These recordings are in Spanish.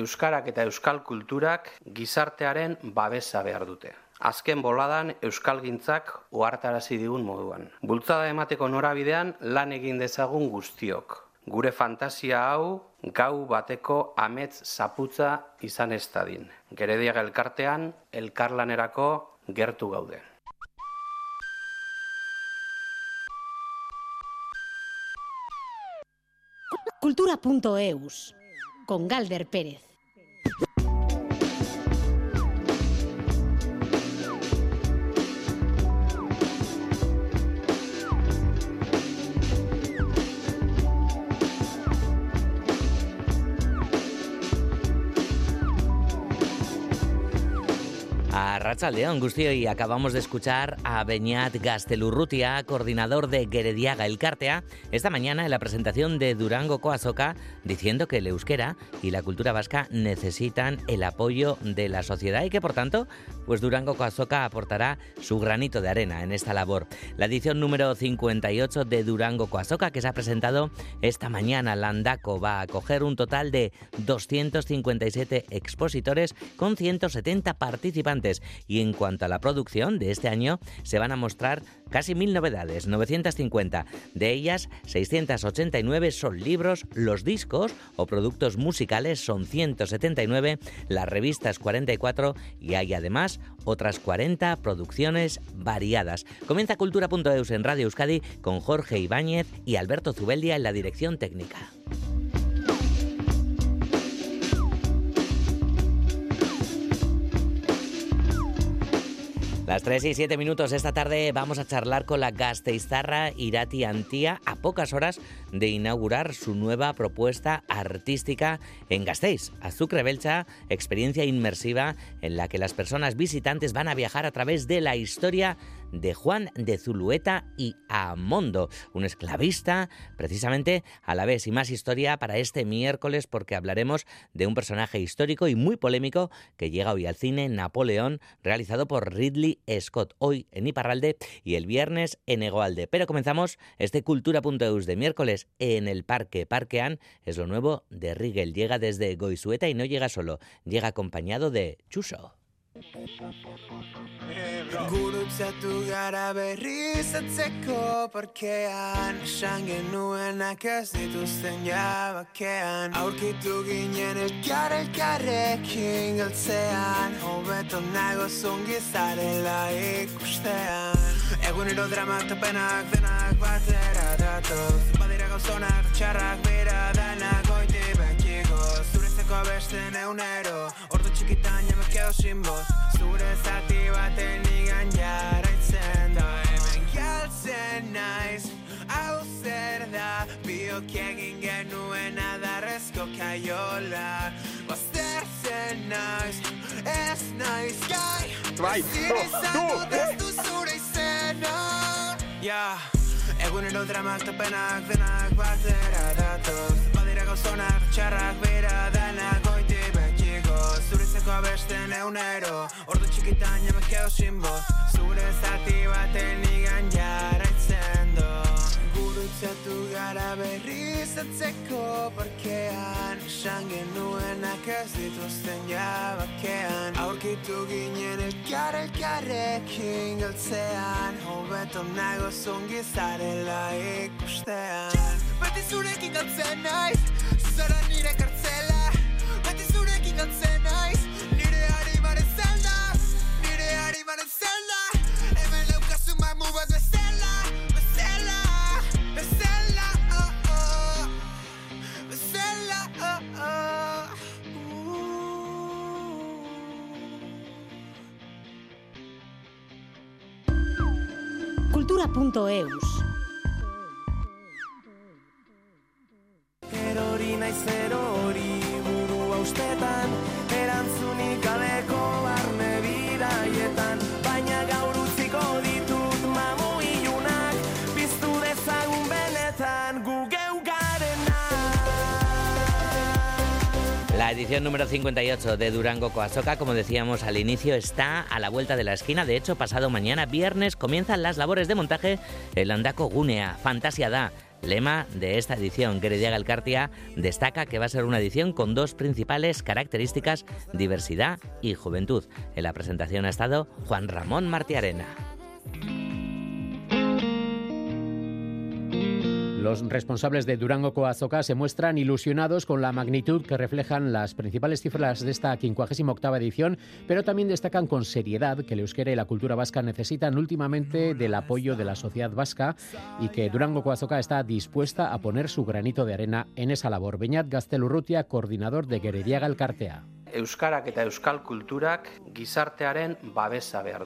euskarak eta euskal kulturak gizartearen babesa behar dute. Azken boladan euskalgintzak ohartarazi digun moduan. Bultzada emateko norabidean lan egin dezagun guztiok. Gure fantasia hau gau bateko amets zaputza izan ez dadin. Gerediaga elkartean, elkarlanerako gertu gaude. Cultura.eus con Galder Pérez. Gustio y acabamos de escuchar a Beñat Gastelurrutia, coordinador de Gerediaga El Cártea, esta mañana en la presentación de Durango Coazoca, diciendo que el euskera y la cultura vasca necesitan el apoyo de la sociedad y que por tanto, pues Durango Coazoca aportará su granito de arena en esta labor. La edición número 58 de Durango Coazoca que se ha presentado esta mañana, Landaco va a acoger un total de 257 expositores con 170 participantes y en cuanto a la producción de este año, se van a mostrar casi mil novedades, 950. De ellas, 689 son libros, los discos o productos musicales son 179, las revistas 44 y hay además otras 40 producciones variadas. Comienza Cultura.eus en Radio Euskadi con Jorge Ibáñez y Alberto Zubeldia en la dirección técnica. Las 3 y 7 minutos esta tarde vamos a charlar con la gasteizarra Irati Antía a pocas horas de inaugurar su nueva propuesta artística en Gasteiz. Azucre Belcha, experiencia inmersiva en la que las personas visitantes van a viajar a través de la historia de Juan de Zulueta y Amondo, un esclavista, precisamente a la vez y más historia para este miércoles porque hablaremos de un personaje histórico y muy polémico que llega hoy al cine, Napoleón, realizado por Ridley Scott, hoy en Iparralde y el viernes en Egoalde. Pero comenzamos este cultura.eus de miércoles en el Parque Parquean, es lo nuevo de Rigel, llega desde Goizueta y no llega solo, llega acompañado de Chuso. Gurutzatu gara berriz atzeko parkean Esan genuenak ez dituzten jabakean. Aurkitu ginen elkar elkarrekin galtzean Hobeto nago zungi zarela ikustean. Egunero dramak topenak denak batera datoz. Badira gauzonak txarrak bera denak oiti Zurezeko abesten eunero Ordu txikitan ja me quedo sin voz. Zure zati baten nigan jarraitzen da. Hemen galtzen naiz Hau zer da? Biok egin genuen adarrezko kaiola. Baztertzen naiz Ez naiz gai. Bai, Ezin izango deztu zure izena. Ja Egunero dramak topenak denak batera datoz. Badira gauzonak txarrak bera denak oiti betxiko. Zurizeko abesten eunero Ordu txikitan ja me quedo sin voz. Zure zati baten igan jarraitzen do Gurutzatu gara berriz atzeko? Parkean Esan genuenak ez dituzten jabakean. Aurkitu ginen elkar elkarrekin galtzean. Hobeto nago zungi zarela ikustean. Beti zurekin galtzen naiz Zara nire kartzela. Beti zurekin galtzen naiz Nire harimaren zelda Nire harimaren zelda kultura.eus Erori naiz erori buru austetan La edición número 58 de Durango Coazoca, como decíamos al inicio, está a la vuelta de la esquina. De hecho, pasado mañana, viernes, comienzan las labores de montaje en Landaco Gunea, Fantasia Da, Lema de esta edición, Gerediaga Elkartia destaca que va a ser una edición con dos principales características, diversidad y juventud. En la presentación ha estado Juan Ramón Martiarena. Los responsables de Durango Coazoca se muestran ilusionados con la magnitud que reflejan las principales cifras de esta 58 edición, pero también destacan con seriedad que el euskera y la cultura vasca necesitan últimamente del apoyo de la sociedad vasca y que Durango Coazoca está dispuesta a poner su granito de arena en esa labor. Beñat Gaztelurrutia, coordinador de Gerediaga Elkartea. Euskarak eta euskal kulturak gizartearen babesa behar.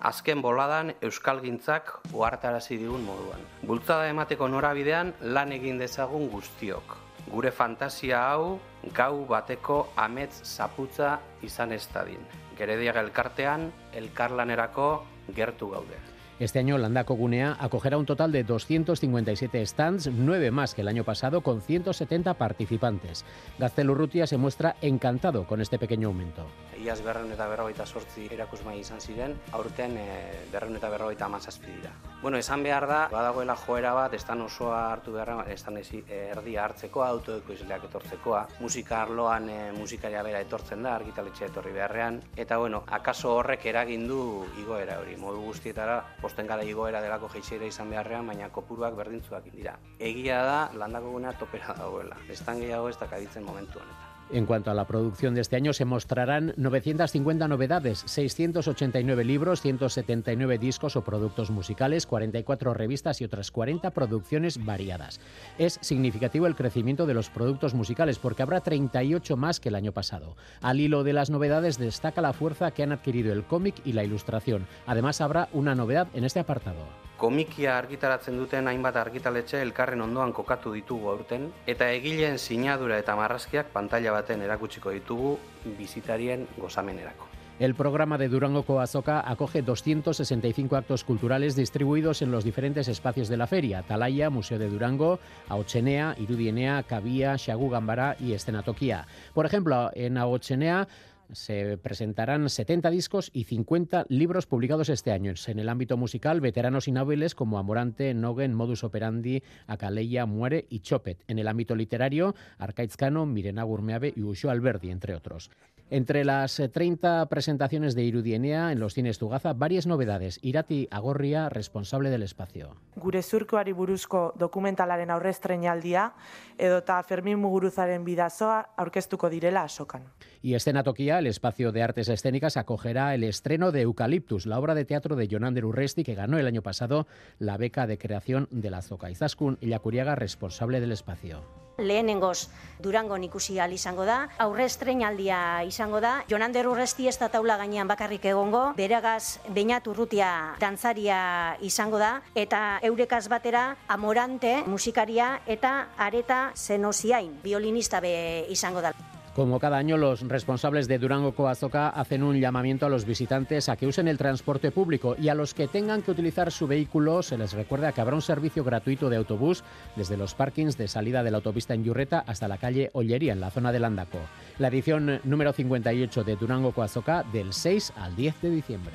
Azken boladan euskalgintzak uhartarazi digun moduan. Bultzada emateko norabidean lan egin dezagun guztiok. Gure fantasia hau gau bateko amets zaputza izan ez dadin. Gerediaga elkartean, elkarlanerako gertu gaude. Este año Landaco Gunea acogerá un total de 257 stands, nueve más que el año pasado, con 170 participantes. Gaztelu Urrutia se muestra encantado con este pequeño aumento. Iaz berreun eta berrogeita sortzi erakusmai izan ziren, aurten e, berreun eta berrogeita amazazpi dira. Bueno, esan behar da, badagoela joera bat, estan osoa hartu beharra, estan ezi, erdia hartzekoa, autoeko izleak etortzekoa, musika arloan e, musikaria bera etortzen da, argitaletxe etorri beharrean, eta bueno, akaso horrek eragin du igoera hori, modu guztietara, posten gara igoera delako jeitsiera izan beharrean, baina kopuruak berdintzuak dira. Egia da, landako gunea topera dagoela, estan gehiago ez dakaditzen momentu honetan. En cuanto a la producción de este año, se mostrarán 950 novedades, 689 libros, 179 discos o productos musicales, 44 revistas y otras 40 producciones variadas. Es significativo el crecimiento de los productos musicales porque habrá 38 más que el año pasado. Al hilo de las novedades destaca la fuerza que han adquirido el cómic y la ilustración. Además, habrá una novedad en este apartado. Komikia argitaratzen duten hainbat argitaletxe elkarren ondoan kokatu ditugu aurten, eta egileen sinadura eta marrazkiak pantalla baten erakutsiko ditugu bizitarien gozamenerako. El programa de Durango Coazoca acoge 265 actos culturales distribuidos en los diferentes espacios de la feria: Talaya, Museo de Durango, Aochenea, Irudienea, Cabía, Xagu Gambara y Estenatoquía. Por ejemplo, en Aochenea se presentarán 70 discos y 50 libros publicados este año. En el ámbito musical, veteranos y noveles como Amorante, Nogen, Modus Operandi, Acaleya, Muere y Chopet. En el ámbito literario, Arcaizcano, Mirena Gurmeave y Usho Alberdi, entre otros. Entre las 30 presentaciones de Irudienea en los cines Tugaza, varias novedades. Irati Agorria, responsable del espacio. Gure zurkoari buruzko dokumentalaren aurrestrenaldia edota Fermin Muguruzaren bidazoa aurkeztuko direla asokan. Y Escenatoquía, el espacio de artes escénicas, acogerá el estreno de Eucaliptus, la obra de teatro de Jonander Urresti, que ganó el año pasado la beca de creación de la Zoca. Izaskun Illacuriaga, responsable del espacio. lehenengoz Durango ikusi al izango da, aurre estreinaldia izango da, Jonander Urresti ez da taula gainean bakarrik egongo, beregaz Beñat Urrutia dantzaria izango da, eta eurekaz batera Amorante musikaria eta Areta Zenosiain violinista be izango da. Como cada año, los responsables de Durango Coazoca hacen un llamamiento a los visitantes a que usen el transporte público y a los que tengan que utilizar su vehículo se les recuerda que habrá un servicio gratuito de autobús desde los parkings de salida de la autopista en Yurreta hasta la calle Ollería, en la zona de Landaco. La edición número 58 de Durango Coazoca del 6 al 10 de diciembre.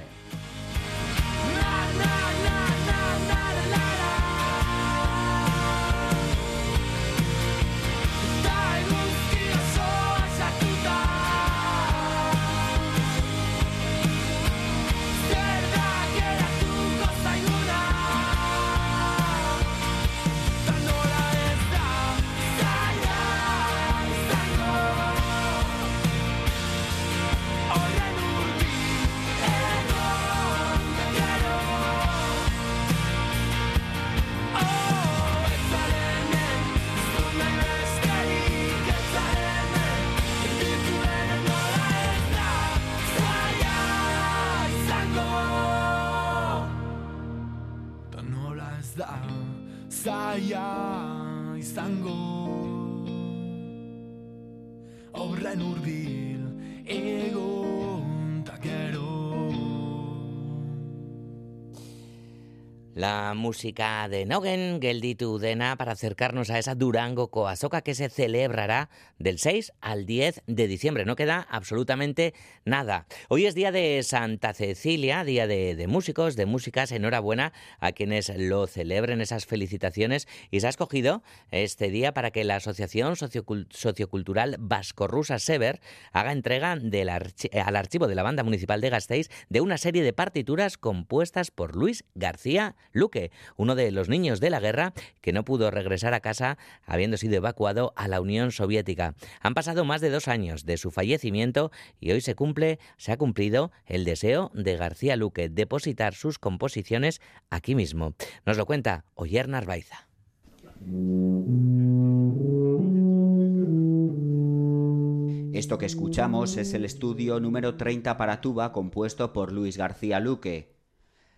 La música de Nogen, gelditu dena, para acercarnos a esa Durango Coazoca que se celebrará del 6 al 10 de diciembre. No queda absolutamente nada. Hoy es día de Santa Cecilia, día de, de músicos, de músicas. Enhorabuena a quienes lo celebren, esas felicitaciones. Y se ha escogido este día para que la Asociación Sociocul- Sociocultural Vascorrusa Sever haga entrega del archi- al archivo de la Banda Municipal de Gasteiz de una serie de partituras compuestas por Luis García Luque, uno de los niños de la guerra que no pudo regresar a casa habiendo sido evacuado a la Unión Soviética. Han pasado más de dos años de su fallecimiento y hoy se cumple, se ha cumplido el deseo de García Luque depositar sus composiciones aquí mismo. Nos lo cuenta Oyer Narvaiza. Esto que escuchamos es el estudio número 30 para tuba compuesto por Luis García Luque.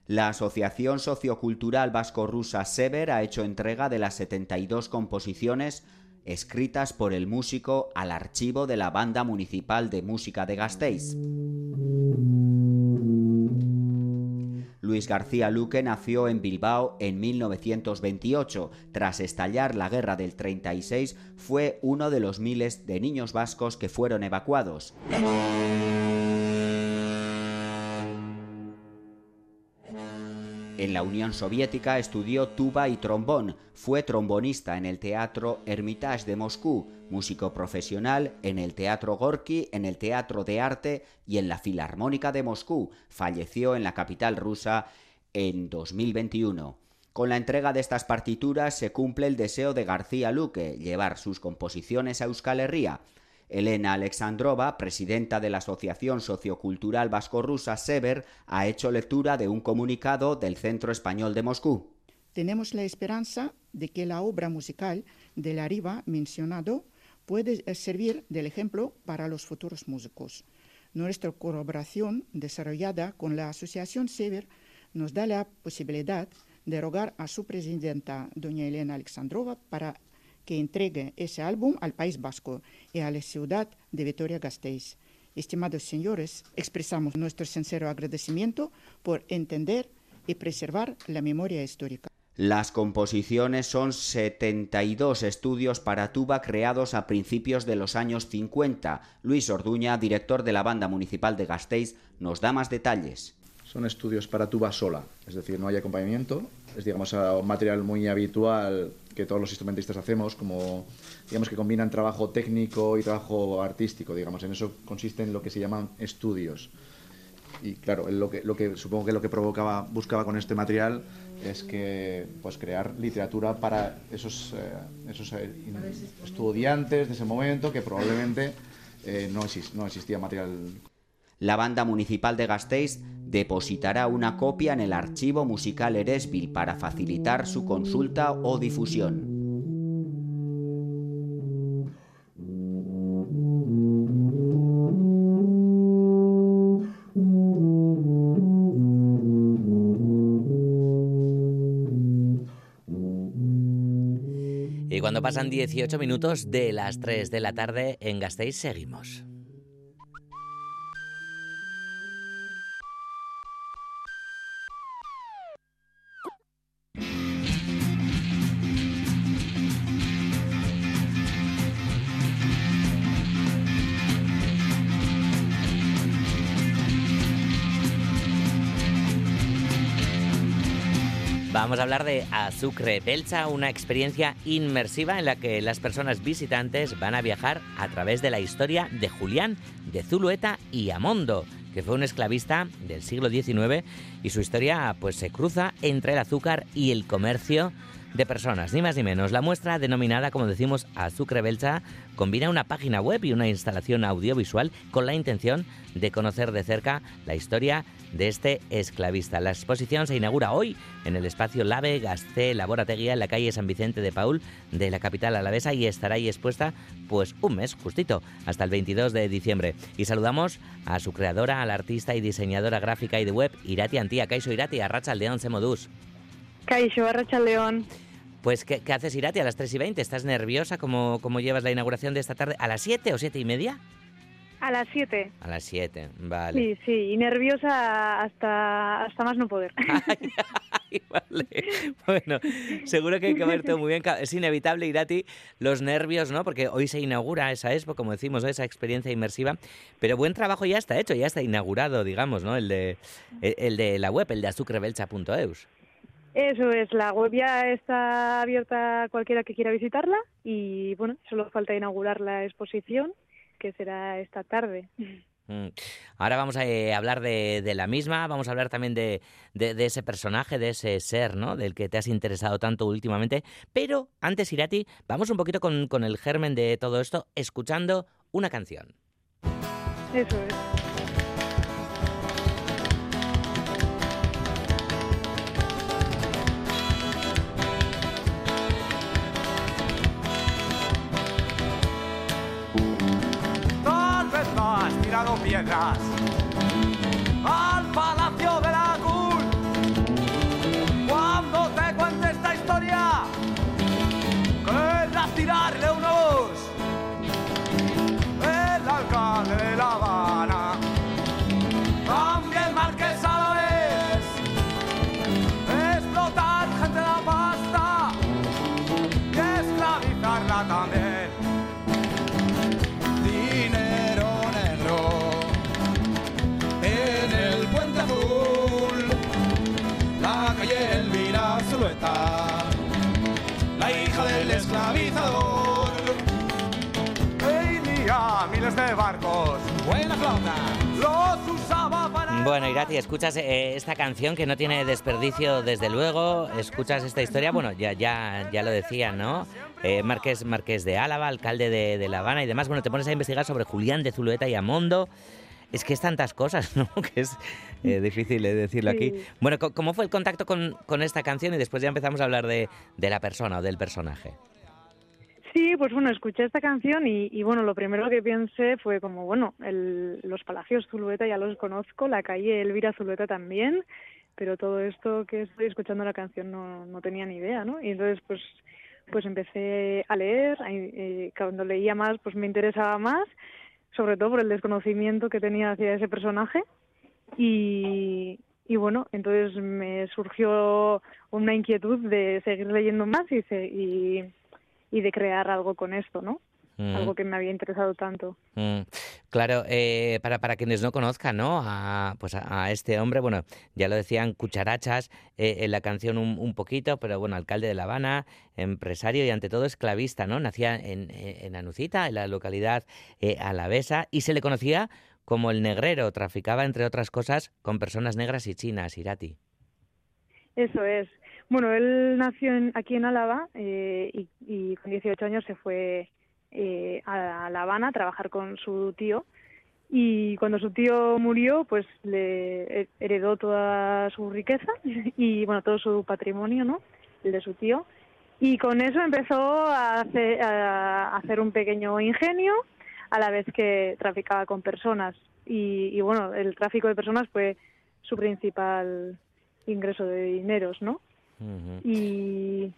La Asociación Sociocultural Vasco-Rusa Sever ha hecho entrega de las 72 composiciones escritas por el músico al archivo de la Banda Municipal de Música de Gasteiz. Luis García Luque nació en Bilbao en 1928. Tras estallar la guerra del 36, fue uno de los miles de niños vascos que fueron evacuados. En la Unión Soviética estudió tuba y trombón. Fue trombonista en el Teatro Hermitage de Moscú, músico profesional en el Teatro Gorky, en el Teatro de Arte y en la Filarmónica de Moscú. Falleció en la capital rusa en 2021. Con la entrega de estas partituras se cumple el deseo de García Luque, llevar sus composiciones a Euskal Herria. Elena Alexandrova, presidenta de la Asociación Sociocultural Vasco-Rusa Sever, ha hecho lectura de un comunicado del Centro Español de Moscú. Tenemos la esperanza de que la obra musical del arriba mencionado puede eh, servir del ejemplo para los futuros músicos. Nuestra colaboración desarrollada con la Asociación Sever nos da la posibilidad de rogar a su presidenta, doña Elena Alexandrova, para que entregue ese álbum al País Vasco y a la ciudad de Vitoria-Gasteiz. Estimados señores, expresamos nuestro sincero agradecimiento por entender y preservar la memoria histórica. Las composiciones son 72 estudios para tuba creados a principios de los años 50. Luis Orduña, director de la Banda Municipal de Gasteiz, nos da más detalles. Son estudios para tuba sola, es decir, no hay acompañamiento, es digamos un material muy habitual que todos los instrumentistas hacemos, como digamos que combinan trabajo técnico y trabajo artístico, digamos, en eso consiste en lo que se llaman estudios. Y claro, lo que, lo que supongo que lo que provocaba, buscaba con este material es que pues crear literatura para esos, eh, esos eh, estudiantes de ese momento que probablemente eh, no, no existía material la banda municipal de Gasteiz depositará una copia en el archivo musical Eresville para facilitar su consulta o difusión. Y cuando pasan 18 minutos de las 3 de la tarde en Gasteiz seguimos. Vamos a hablar de Azucre Belcha, una experiencia inmersiva en la que las personas visitantes van a viajar a través de la historia de Julián de Zulueta y Amondo, que fue un esclavista del siglo XIX y su historia pues se cruza entre el azúcar y el comercio de personas, ni más ni menos. La muestra, denominada, como decimos, Azucre Belcha, combina una página web y una instalación audiovisual con la intención de conocer de cerca la historia de este esclavista. La exposición se inaugura hoy en el espacio Lave Gasté Laborateguía en la calle San Vicente de Paul de la capital alavesa y estará ahí expuesta pues un mes justito, hasta el 22 de diciembre. Y saludamos a su creadora, a la artista y diseñadora gráfica y de web, Irati Antía. Kaixo Irati, Arracha León Semodús. Kaixo, Arracha León. Pues, ¿qué, ¿qué, haces, Irati, a las 3 y 20? ¿Estás nerviosa? ¿Cómo, ¿Cómo llevas la inauguración de esta tarde? ¿A las 7 o 7 y media? A las 7. A las 7, vale. Sí, sí, y nerviosa hasta, hasta más no poder. Ay, vale. Bueno, seguro que hay que verte muy bien. Es inevitable, Irati, los nervios, ¿no? Porque hoy se inaugura esa expo, como decimos, ¿no? esa experiencia inmersiva. Pero buen trabajo ya está hecho, ya está inaugurado, digamos, ¿no? El de, el de la web, el de azucrebelcha.eus. Eso es, la web ya está abierta a cualquiera que quiera visitarla y bueno, solo falta inaugurar la exposición que será esta tarde. Mm. Ahora vamos a eh, hablar de, de la misma, vamos a hablar también de, de- de ese personaje, de ese ser, ¿no? Del que te has interesado tanto últimamente. Pero antes, Irati, vamos un poquito con, con el germen de todo esto, escuchando una canción. Eso es. God. Bueno, Irati, escuchas eh, esta canción que no tiene desperdicio, desde luego. Escuchas esta historia, bueno, ya, ya, ya lo decía, ¿no? Eh, Marqués, Marqués de Álava, alcalde de, de La Habana y demás. Bueno, te pones a investigar sobre Julián de Zulueta y Amondo. Es que es tantas cosas, ¿no? Que es eh, difícil eh, decirlo aquí. Bueno, ¿cómo fue el contacto con, con esta canción? Y después ya empezamos a hablar de, de la persona o del personaje. Sí, pues bueno, escuché esta canción y, bueno, lo primero que pensé fue como, bueno, el- los Palacios Zulueta ya los conozco, la calle Elvira Zulueta también, pero todo esto que estoy escuchando la canción no, no tenía ni idea, ¿no? Y entonces pues pues empecé a leer, eh, cuando leía más pues me interesaba más, sobre todo por el desconocimiento que tenía hacia ese personaje y, y bueno, entonces me surgió una inquietud de seguir leyendo más y, se- y, y de crear algo con esto, ¿no? Mm. Algo que me había interesado tanto. Mm, claro, eh, para, para quienes no conozcan, ¿no? A, pues a, a este hombre, bueno, ya lo decían cucharachas eh, en la canción un, un poquito, pero bueno, alcalde de La Habana, empresario y ante todo esclavista, ¿no? Nacía en, en en Anucita, en la localidad eh, alavesa, y se le conocía como el negrero, traficaba entre otras cosas con personas negras y chinas, Irati. Eso es. Bueno, él nació en- aquí en Álava eh, y, con 18 años se fue eh, a La Habana a trabajar con su tío. Y cuando su tío murió, pues le he- heredó toda su riqueza y, bueno, todo su patrimonio, ¿no? El de su tío. Y con eso empezó a hacer, a hacer un pequeño ingenio a la vez que traficaba con personas. Y, y bueno, el tráfico de personas fue su principal ingreso de dineros, ¿no? Y,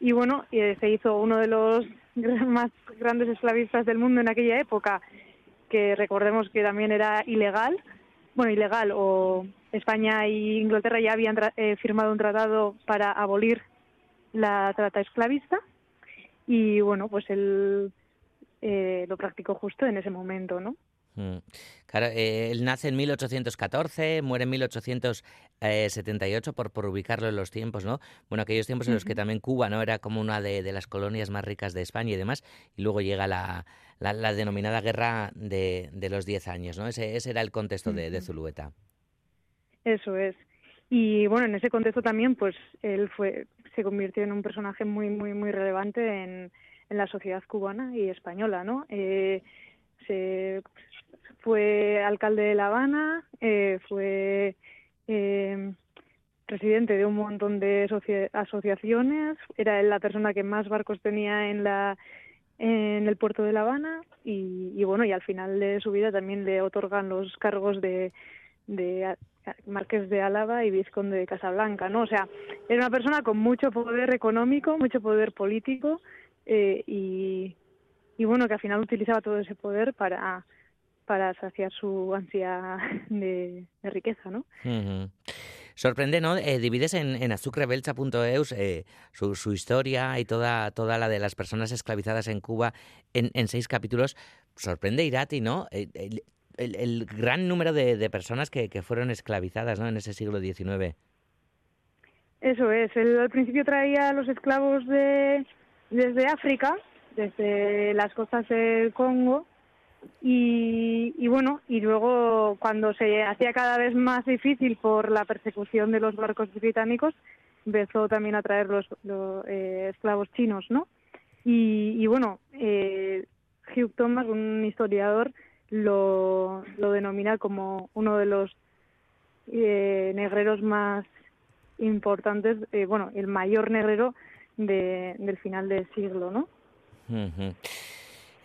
y bueno, eh, se hizo uno de los más grandes esclavistas del mundo en aquella época, que recordemos que también era ilegal, bueno, ilegal, o España y Inglaterra ya habían tra- eh, firmado un tratado para abolir la trata esclavista, y bueno, pues él eh, lo practicó justo en ese momento, ¿no? Mm. Claro, eh, él nace en 1814, muere en 1878, por, por ubicarlo en los tiempos, ¿no? Bueno, aquellos tiempos en los que también Cuba, ¿no? Era como una de, de las colonias más ricas de España y demás, y luego llega la, la, la denominada Guerra de, de los Diez Años, ¿no? Ese, ese era el contexto de, de. Zulueta. Eso es. Y bueno, en ese contexto también, pues él fue, se convirtió en un personaje muy, muy, muy relevante en, en la sociedad cubana y española, ¿no? Eh, se fue alcalde de La Habana, eh, fue eh, presidente de un montón de asocia- asociaciones, era la persona que más barcos tenía en la en el puerto de La Habana y, y bueno y al final de su vida también le otorgan los cargos de, de Marqués de Álava y Vizconde de Casablanca, ¿no? O sea, era una persona con mucho poder económico, mucho poder político eh, y, y bueno, que al final utilizaba todo ese poder para, para saciar su ansia de, de riqueza, ¿no? Sorprende, ¿no? Eh, divides en, en azucrebelcha.eus eh, su, su, historia y toda, toda la de las personas esclavizadas en Cuba en, en seis capítulos. Sorprende, Irati, ¿no? El, el, el gran número de, de personas que, que, fueron esclavizadas ¿no? en ese siglo XIX. Eso es. Él al principio traía a los esclavos de, desde África, desde las costas del Congo, y, y, bueno, y luego cuando se hacía cada vez más difícil por la persecución de los barcos británicos, empezó también a traer los, los eh, esclavos chinos, ¿no? Y, bueno, eh, Hugh Thomas, un historiador, lo, lo denomina como uno de los eh, negreros más importantes, eh, bueno, el mayor negrero de, del final del siglo, ¿no? Uh.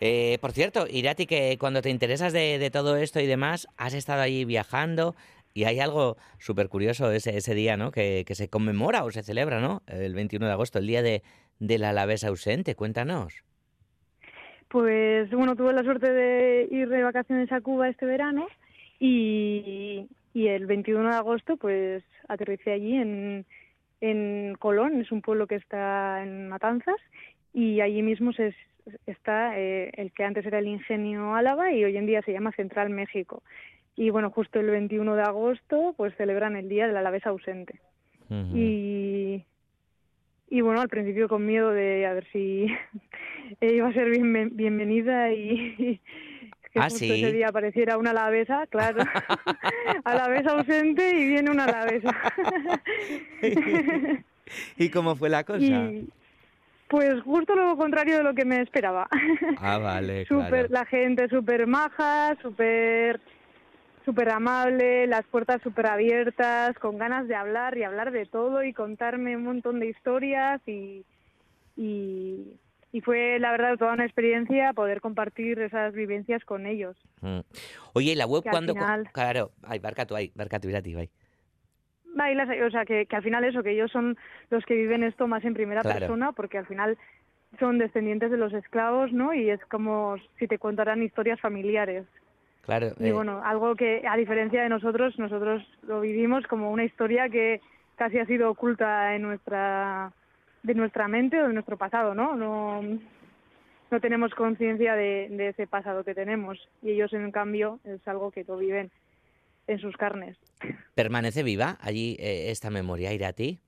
Eh, por cierto, Irati, que cuando te interesas de, de, todo esto y demás, has estado ahí viajando y hay algo súper curioso ese, ese día, ¿no? Que, que, se conmemora o se celebra, ¿no? El 21 de agosto, el día de, del Alavés ausente. Cuéntanos. Pues bueno, tuve la suerte de ir de vacaciones a Cuba este verano y, y el 21 de agosto pues aterricé allí en, en Colón, es un pueblo que está en Matanzas y allí mismo se está eh, el que antes era el Ingenio Álava y hoy en día se llama Central México. Y bueno, justo el 21 de agosto pues celebran el Día del Alavés ausente. Uh -huh. Y y bueno, al principio con miedo de a ver si iba a ser bien, bienvenida y, que ah, justo ¿sí? ese día apareciera una alavesa, claro, alavesa ausente y viene una alavesa. ¿Y cómo fue la cosa? Y, pues justo lo contrario de lo que me esperaba. Ah, vale, super, claro. La gente súper maja, súper súper amable, las puertas súper abiertas, con ganas de hablar y hablar de todo y contarme un montón de historias y, y, y fue la verdad toda una experiencia poder compartir esas vivencias con ellos. Mm. Oye, ¿y la web cuándo? Final... Claro, ay, barca tú, ay, barca tú, irati, vai. Bailas, o sea, que, que al final eso, que ellos son los que viven esto más en primera claro. persona, porque al final son descendientes de los esclavos, ¿no? Y es como si te contaran historias familiares. Claro. Y eh... bueno, algo que a diferencia de nosotros, nosotros lo vivimos como una historia que casi ha sido oculta en nuestra de nuestra mente o de nuestro pasado, ¿no? No, no tenemos conciencia de, de, ese pasado que tenemos y ellos en cambio es algo que lo viven en sus carnes. ¿Permanece viva allí eh, esta memoria, Irati?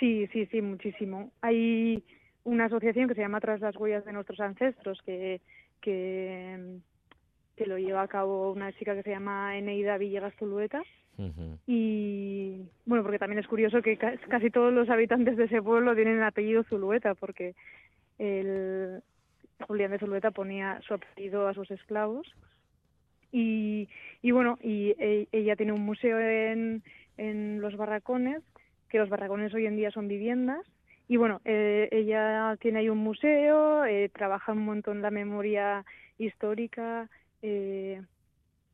Sí, sí, sí, muchísimo. Hay una asociación que se llama Tras las huellas de nuestros ancestros que, que que lo lleva a cabo una chica que se llama Eneida Villegas Zulueta. Uh -huh. Y bueno, porque también es curioso que casi todos los habitantes de ese pueblo tienen el apellido Zulueta, porque el Julián de Zulueta ponía su apellido a sus esclavos. Y, y bueno, y e, ella tiene un museo en, en Los Barracones, que los barracones hoy en día son viviendas. Y bueno, eh, ella tiene ahí un museo, eh, trabaja un montón la memoria histórica, eh,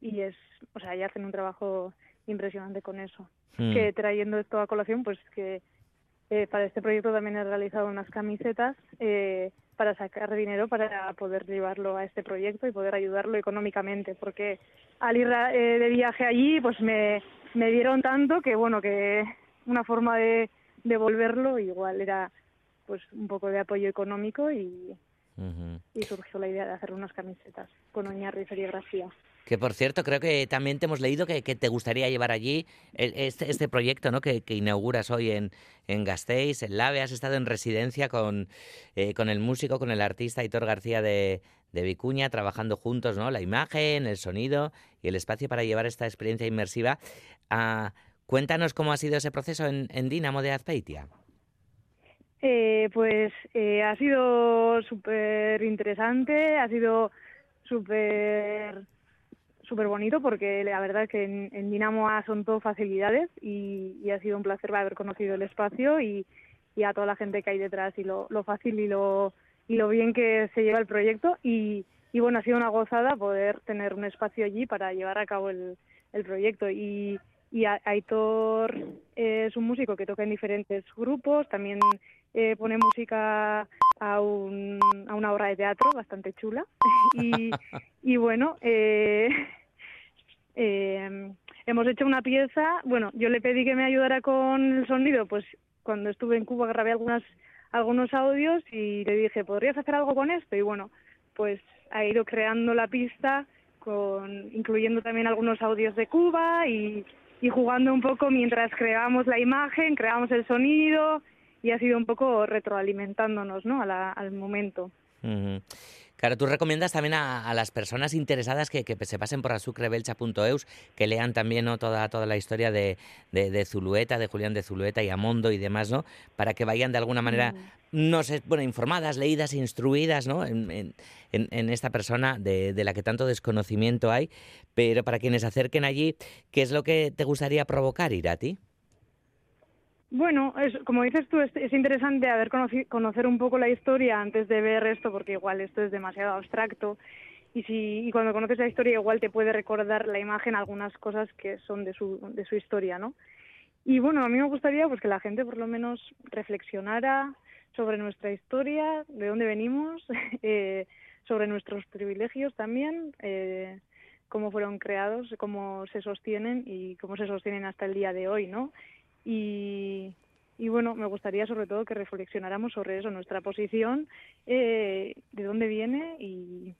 y es, o sea, ya hacen un trabajo impresionante con eso. Mm. Que trayendo esto a colación, pues que eh, para este proyecto también he realizado unas camisetas eh, para sacar dinero para poder llevarlo a este proyecto y poder ayudarlo económicamente, porque al ir eh, de viaje allí, pues me, me dieron tanto que, bueno, que una forma de devolverlo igual era pues un poco de apoyo económico y, Uh -huh. Y surgió la idea de hacer unas camisetas con Oñarri y serigrafía. Que por cierto, creo que también te hemos leído que, te gustaría llevar allí este, este proyecto ¿no? que, inauguras hoy en, en Gasteiz, en Lave. Has estado en residencia con, eh, con el músico, con el artista Hitor García de, de Vicuña, trabajando juntos, ¿no? La imagen, el sonido y el espacio para llevar esta experiencia inmersiva. Uh, cuéntanos cómo ha sido ese proceso en, en Dinamo de Azpeitia. Eh, pues eh, ha sido súper interesante, ha sido súper súper bonito porque la verdad es que en, en Dinamo son todo facilidades y, y, ha sido un placer haber conocido el espacio y, y, a toda la gente que hay detrás y lo, lo fácil y lo, y lo bien que se lleva el proyecto. Y, y bueno, ha sido una gozada poder tener un espacio allí para llevar a cabo el, el proyecto. Y, y Aitor es un músico que toca en diferentes grupos, también eh, pone música a, un, a una obra de teatro bastante chula y, y bueno, eh, eh, hemos hecho una pieza, bueno, yo le pedí que me ayudara con el sonido, pues cuando estuve en Cuba grabé algunas algunos audios y le dije, ¿podrías hacer algo con esto? Y bueno, pues ha ido creando la pista con incluyendo también algunos audios de Cuba y, y jugando un poco mientras creábamos la imagen, creábamos el sonido y ha sido un poco retroalimentándonos, ¿no? A la- al momento. Ujú. Claro, tú recomiendas también a, a las personas interesadas que, que se pasen por azucrebelcha.eus, que lean también ¿no? toda, toda la historia de, de, de Zulueta, de Julián de Zulueta y Amondo y demás, ¿no? Para que vayan de alguna manera, no sé, bueno, informadas, leídas, instruidas, ¿no? En, en- en- en esta persona de, de la que tanto desconocimiento hay, pero para quienes se acerquen allí, ¿qué es lo que te gustaría provocar, Irati? Bueno, es, como dices tú, es, es interesante haber conoci- conocer un poco la historia antes de ver esto, porque igual esto es demasiado abstracto. Y, si, y cuando conoces la historia, igual te puede recordar la imagen algunas cosas que son de su, de su historia, ¿no? Y bueno, a mí me gustaría pues que la gente por lo menos reflexionara sobre nuestra historia, de dónde venimos, eh, sobre nuestros privilegios también, eh, cómo fueron creados, cómo se sostienen y cómo se sostienen hasta el día de hoy, ¿no? Y, y bueno, me gustaría sobre todo que reflexionáramos sobre eso, nuestra posición, eh, de dónde viene y,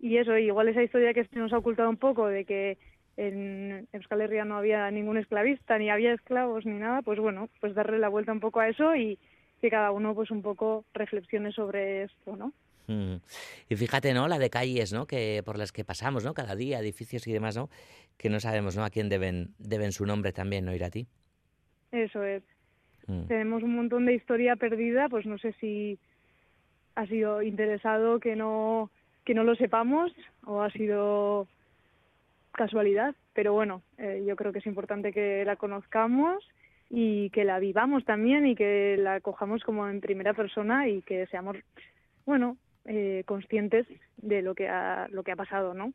y eso, igual esa historia que se nos ha ocultado un poco de que en Euskal Herria no había ningún esclavista, ni había esclavos, ni nada, pues bueno, pues darle la vuelta un poco a eso y que cada uno pues un poco reflexione sobre esto, ¿no? Mm. Y fíjate, ¿no? La de calles, ¿no? Que por las que pasamos, ¿no? Cada día, edificios y demás, ¿no? Que no sabemos, ¿no? A quién deben, deben su nombre también, ¿no, Irati? Eso es. Mm. Tenemos un montón de historia perdida, pues no sé si ha sido interesado que no que no lo sepamos o ha sido casualidad, pero bueno, eh, yo creo que es importante que la conozcamos y que la vivamos también y que la cojamos como en primera persona y que seamos, bueno, eh, conscientes de lo que ha lo que ha pasado, ¿no?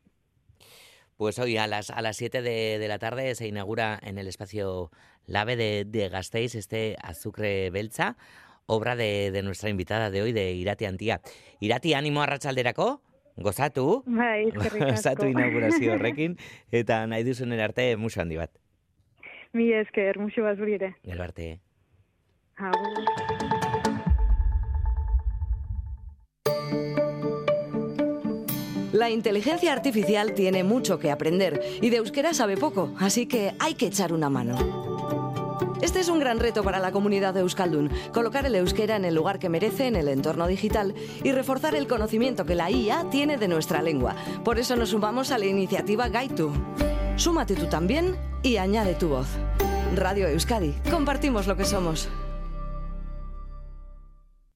Pues hoy a las, a las 7 de, de la tarde se inaugura en el espacio Lave de, de Gasteiz este Azukre Beltza, obra de, de nuestra invitada de hoy, de Irati Antía. Irati, ánimo a Ratxalderako, gozatu, Bai, gozatu inaugurazio horrekin, eta nahi duzunen arte musu handi bat. Mi esker, muxu bat zuri ere. Gero arte. Agur. La inteligencia artificial tiene mucho que aprender y de euskera sabe poco, así que hay que echar una mano. Este es un gran reto para la comunidad de Euskaldun, colocar el euskera en el lugar que merece en el entorno digital y reforzar el conocimiento que la IA tiene de nuestra lengua. Por eso nos sumamos a la iniciativa Gaitu. Súmate tú también y añade tu voz. Radio Euskadi, compartimos lo que somos.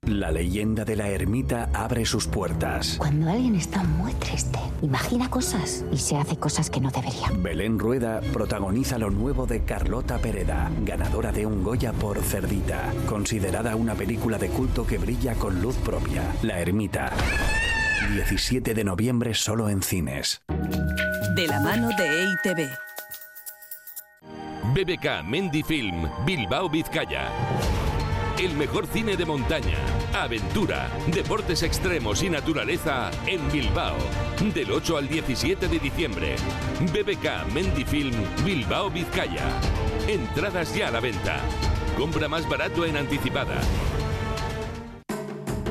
La leyenda de la ermita abre sus puertas. Cuando alguien está muy triste, imagina cosas y se hace cosas que no debería. Belén Rueda protagoniza lo nuevo de Carlota Pereda, ganadora de un Goya por Cerdita, considerada una película de culto que brilla con luz propia. La ermita. 17 de noviembre solo en cines. De la mano de EITB. BBK Mendy Film, Bilbao, Vizcaya. El mejor cine de montaña, aventura, deportes extremos y naturaleza en Bilbao. Del 8 al 17 de diciembre. BBK Mendy Film, Bilbao, Vizcaya. Entradas ya a la venta. Compra más barato en anticipada.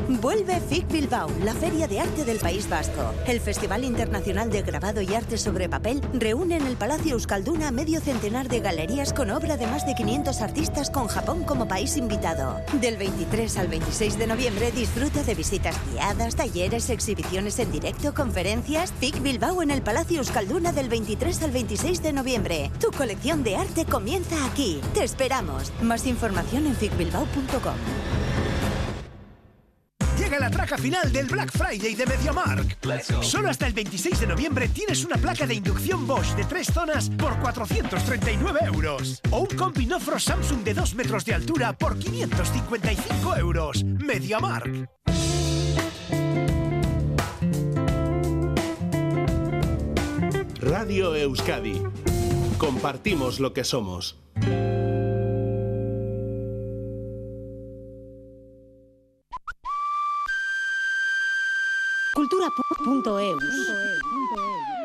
Vuelve FIC Bilbao, la feria de arte del País Vasco. El Festival Internacional de Grabado y Arte sobre Papel reúne en el Palacio Euskalduna medio centenar de galerías con obra de más de 500 artistas con Japón como país invitado. Del 23 al 26 de noviembre disfruta de visitas guiadas, talleres, exhibiciones en directo, conferencias. FIC Bilbao en el Palacio Euskalduna del 23 al 26 de noviembre. Tu colección de arte comienza aquí. Te esperamos. Más información en ficbilbao.com. La traca final del Black Friday de MediaMark. Solo hasta el 26 de noviembre tienes una placa de inducción Bosch de tres zonas por 439 euros. O un combi Nofro Samsung de 2 metros de altura por 555 euros. MediaMark. Radio Euskadi. Compartimos lo que somos. Cultura.eus.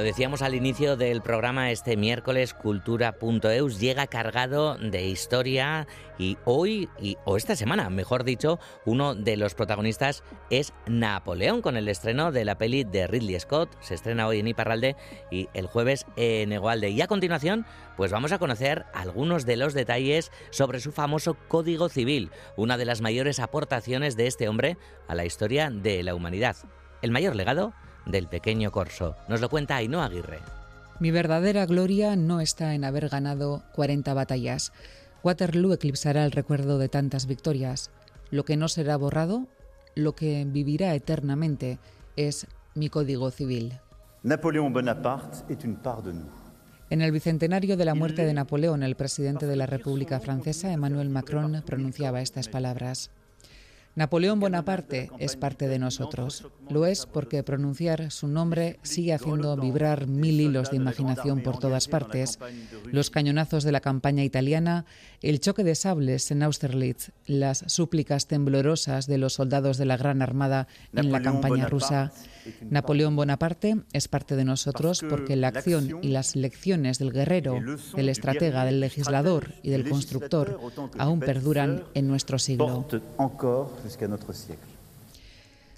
lo decíamos al inicio del programa, este miércoles cultura.eus llega cargado de historia y hoy, y, o esta semana, mejor dicho, uno de los protagonistas es Napoleón con el estreno de la peli de Ridley Scott. Se estrena hoy en Iparralde y el jueves en Egualde. Y a continuación, pues vamos a conocer algunos de los detalles sobre su famoso Código Civil, una de las mayores aportaciones de este hombre a la historia de la humanidad. El mayor legado del pequeño corso. Nos lo cuenta Ainhoa Aguirre. Mi verdadera gloria no está en haber ganado 40 batallas. Waterloo eclipsará el recuerdo de tantas victorias. Lo que no será borrado, lo que vivirá eternamente, es mi código civil. Napoleón Bonaparte es une part de nous. En el bicentenario de la muerte de Napoleón, el presidente de la República Francesa, Emmanuel Macron, pronunciaba estas palabras. Napoleón Bonaparte es parte de nosotros. Lo es porque pronunciar su nombre sigue haciendo vibrar mil hilos de imaginación por todas partes. Los cañonazos de la campaña italiana, el choque de sables en Austerlitz, las súplicas temblorosas de los soldados de la Gran Armada en la campaña rusa. Napoleón Bonaparte es parte de nosotros porque la acción y las lecciones del guerrero, del estratega, del legislador y del constructor aún perduran en nuestro siglo.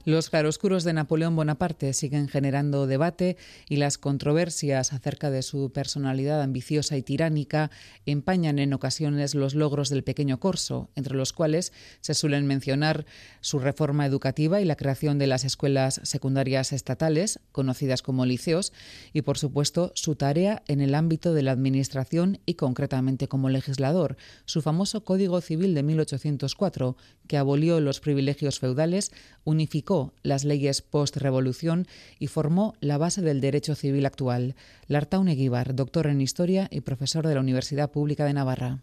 Los claroscuros de Napoleón Bonaparte siguen generando debate y las controversias acerca de su personalidad ambiciosa y tiránica empañan en ocasiones los logros del pequeño corso, entre los cuales se suelen mencionar su reforma educativa y la creación de las escuelas secundarias estatales, conocidas como liceos, y por supuesto su tarea en el ámbito de la administración y concretamente como legislador, su famoso Código Civil de 1804, que abolió los privilegios feudales, unificó las leyes post-revolución y formó la base del derecho civil actual. Lartaun Eguíbar, doctor en Historia y profesor de la Universidad Pública de Navarra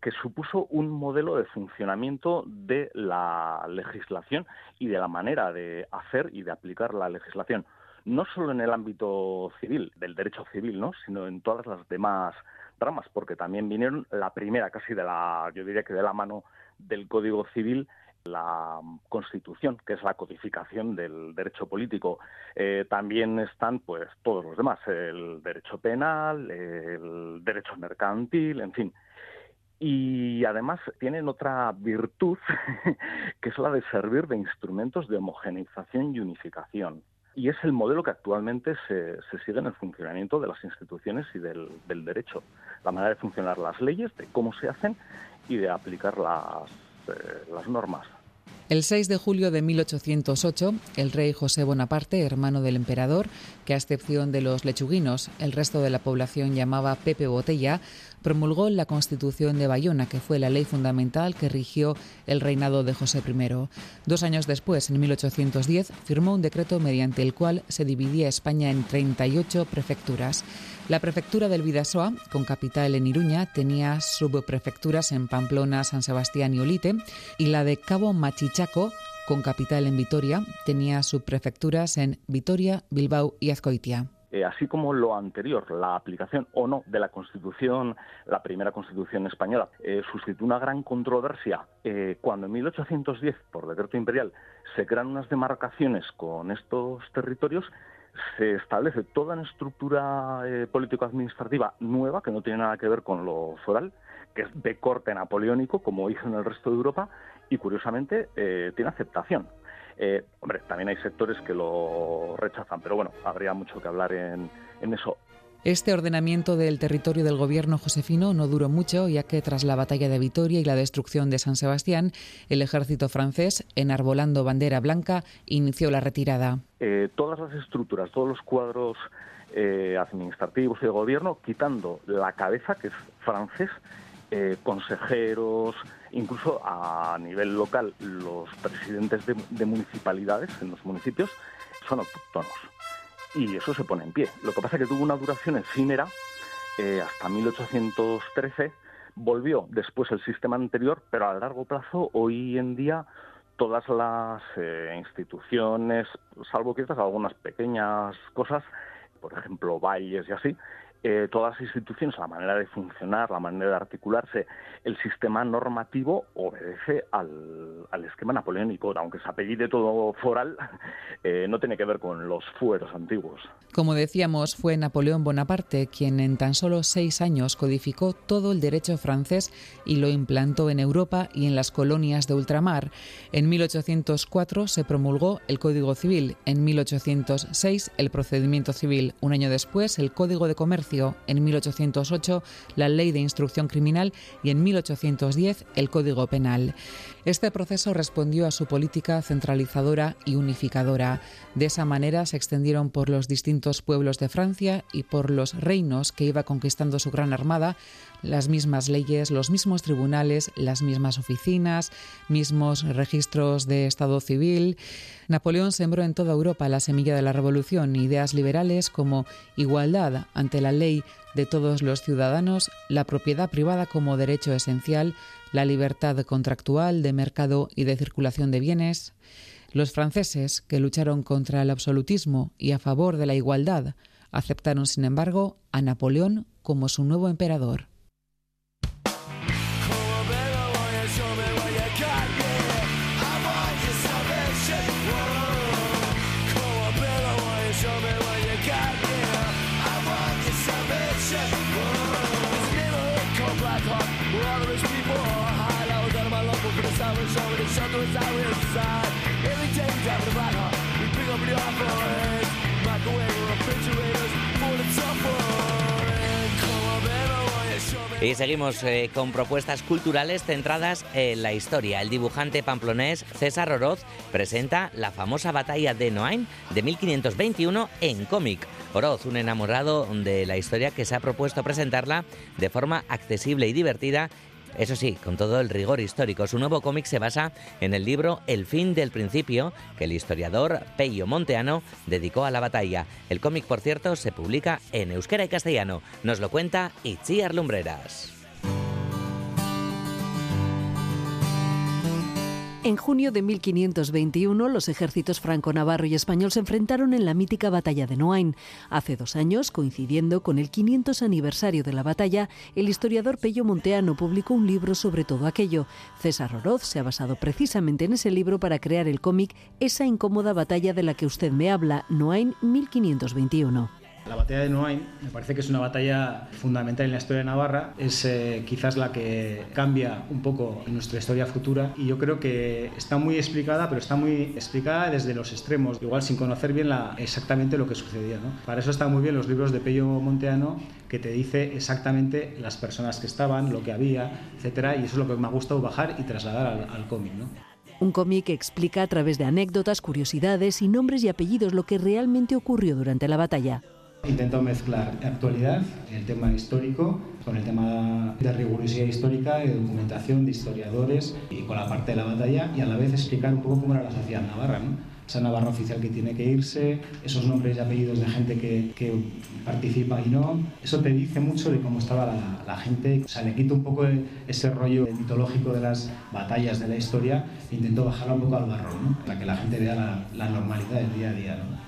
que supuso un modelo de funcionamiento de la legislación y de la manera de hacer y de aplicar la legislación, no solo en el ámbito civil, del derecho civil, ¿no? sino en todas las demás ramas, porque también vinieron la primera, casi de la, yo diría que de la mano del Código Civil, la Constitución, que es la codificación del derecho político. Eh, también están, pues, todos los demás, el derecho penal, el derecho mercantil, en fin. Y además tienen otra virtud, que es la de servir de instrumentos de homogeneización y unificación. Y es el modelo que actualmente se, sigue en el funcionamiento de las instituciones y del, derecho. La manera de funcionar las leyes, de cómo se hacen y de aplicar las, eh, las normas. El 6 de julio de 1808, el rey José Bonaparte, hermano del emperador, que a excepción de los lechuguinos, el resto de la población llamaba Pepe Botella, promulgó la Constitución de Bayona, que fue la ley fundamental que rigió el reinado de José I. Dos años después, en 1810, firmó un decreto mediante el cual se dividía España en 38 prefecturas. La prefectura del Vidasoa, con capital en Iruña, tenía subprefecturas en Pamplona, San Sebastián y Olite, y la de Cabo Machichaco, con capital en Vitoria, tenía subprefecturas en Vitoria, Bilbao y Azcoitia. Eh, así como lo anterior, la aplicación o no de la Constitución, la primera Constitución española, eh, suscitó una gran controversia eh, cuando en 1810, por decreto imperial, se crean unas demarcaciones con estos territorios se establece toda una estructura eh, político-administrativa nueva que no tiene nada que ver con lo foral, que es de corte napoleónico, como hizo en el resto de Europa, y curiosamente eh, tiene aceptación. Eh, hombre, también hay sectores que lo rechazan, pero bueno, habría mucho que hablar en eso. Este ordenamiento del territorio del gobierno josefino no duró mucho, ya que tras la batalla de Vitoria y la destrucción de San Sebastián, el ejército francés, enarbolando bandera blanca, inició la retirada. Eh, todas las estructuras, todos los cuadros eh, administrativos y de gobierno, quitando la cabeza, que es francés, eh, consejeros, incluso a nivel local, los presidentes de municipalidades en los municipios, son autóctonos y eso se pone en pie. Lo que pasa es que tuvo una duración efímera eh, hasta 1813, volvió después el sistema anterior, pero a largo plazo, hoy en día, todas las eh, instituciones, salvo quizás algunas pequeñas cosas, por ejemplo, valles y así, eh, todas las instituciones, la manera de funcionar, la manera de articularse, el sistema normativo obedece al, al esquema napoleónico, aunque se apellide todo foral, eh, no tiene que ver con los fueros antiguos. Como decíamos, fue Napoleón Bonaparte quien en tan solo seis años codificó todo el derecho francés y lo implantó en Europa y en las colonias de ultramar. En 1804 se promulgó el Código Civil, en 1806 el procedimiento civil, un año después el Código de Comercio en 1808 la Ley de Instrucción Criminal y en 1810 el Código Penal. Este proceso respondió a su política centralizadora y unificadora. De esa manera se extendieron por los distintos pueblos de Francia y por los reinos que iba conquistando su gran armada las mismas leyes, los mismos tribunales, las mismas oficinas, mismos registros de Estado civil. Napoleón sembró en toda Europa la semilla de la revolución, ideas liberales como igualdad ante la ley de todos los ciudadanos, la propiedad privada como derecho esencial, la libertad contractual de mercado y de circulación de bienes. Los franceses, que lucharon contra el absolutismo y a favor de la igualdad, aceptaron, sin embargo, a Napoleón como su nuevo emperador. Y seguimos eh, con propuestas culturales centradas en la historia. El dibujante pamplonés César Oroz presenta la famosa batalla de Noain de 1521 en cómic. Oroz, un enamorado de la historia que se ha propuesto presentarla de forma accesible y divertida eso sí, con todo el rigor histórico, su nuevo cómic se basa en el libro El fin del principio, que el historiador Peyo Monteano dedicó a la batalla. El cómic, por cierto, se publica en euskera y castellano. Nos lo cuenta Itziar Lumbreras. En junio de 1521, los ejércitos franco-navarro y español se enfrentaron en la mítica batalla de Noain. Hace dos años, coincidiendo con el 500 aniversario de la batalla, el historiador Pello Monteano publicó un libro sobre todo aquello. César Oroz se ha basado precisamente en ese libro para crear el cómic Esa incómoda batalla de la que usted me habla, Noain 1521. La batalla de Noain me parece que es una batalla fundamental en la historia de Navarra, es eh, quizás la que cambia un poco nuestra historia futura y yo creo que está muy explicada, pero está muy explicada desde los extremos, igual sin conocer bien la, exactamente lo que sucedía. ¿no? Para eso están muy bien los libros de Pello Monteano, que te dice exactamente las personas que estaban, lo que había, etcétera, y eso es lo que me ha gustado bajar y trasladar al, al cómic. ¿no? Un cómic que explica a través de anécdotas, curiosidades y nombres y apellidos lo que realmente ocurrió durante la batalla. Intento mezclar actualidad, el tema histórico, con el tema de rigurosidad histórica, de documentación, de historiadores y con la parte de la batalla y a la vez explicar un poco cómo era la sociedad navarra. ¿no? Esa Navarra oficial que tiene que irse, esos nombres y apellidos de gente que, que participa y no. Eso te dice mucho de cómo estaba la, gente. O sea, le quito un poco ese rollo mitológico de las batallas de la historia e intento bajarlo un poco al barro, ¿no? para que la gente vea la, la normalidad del día a día. ¿no?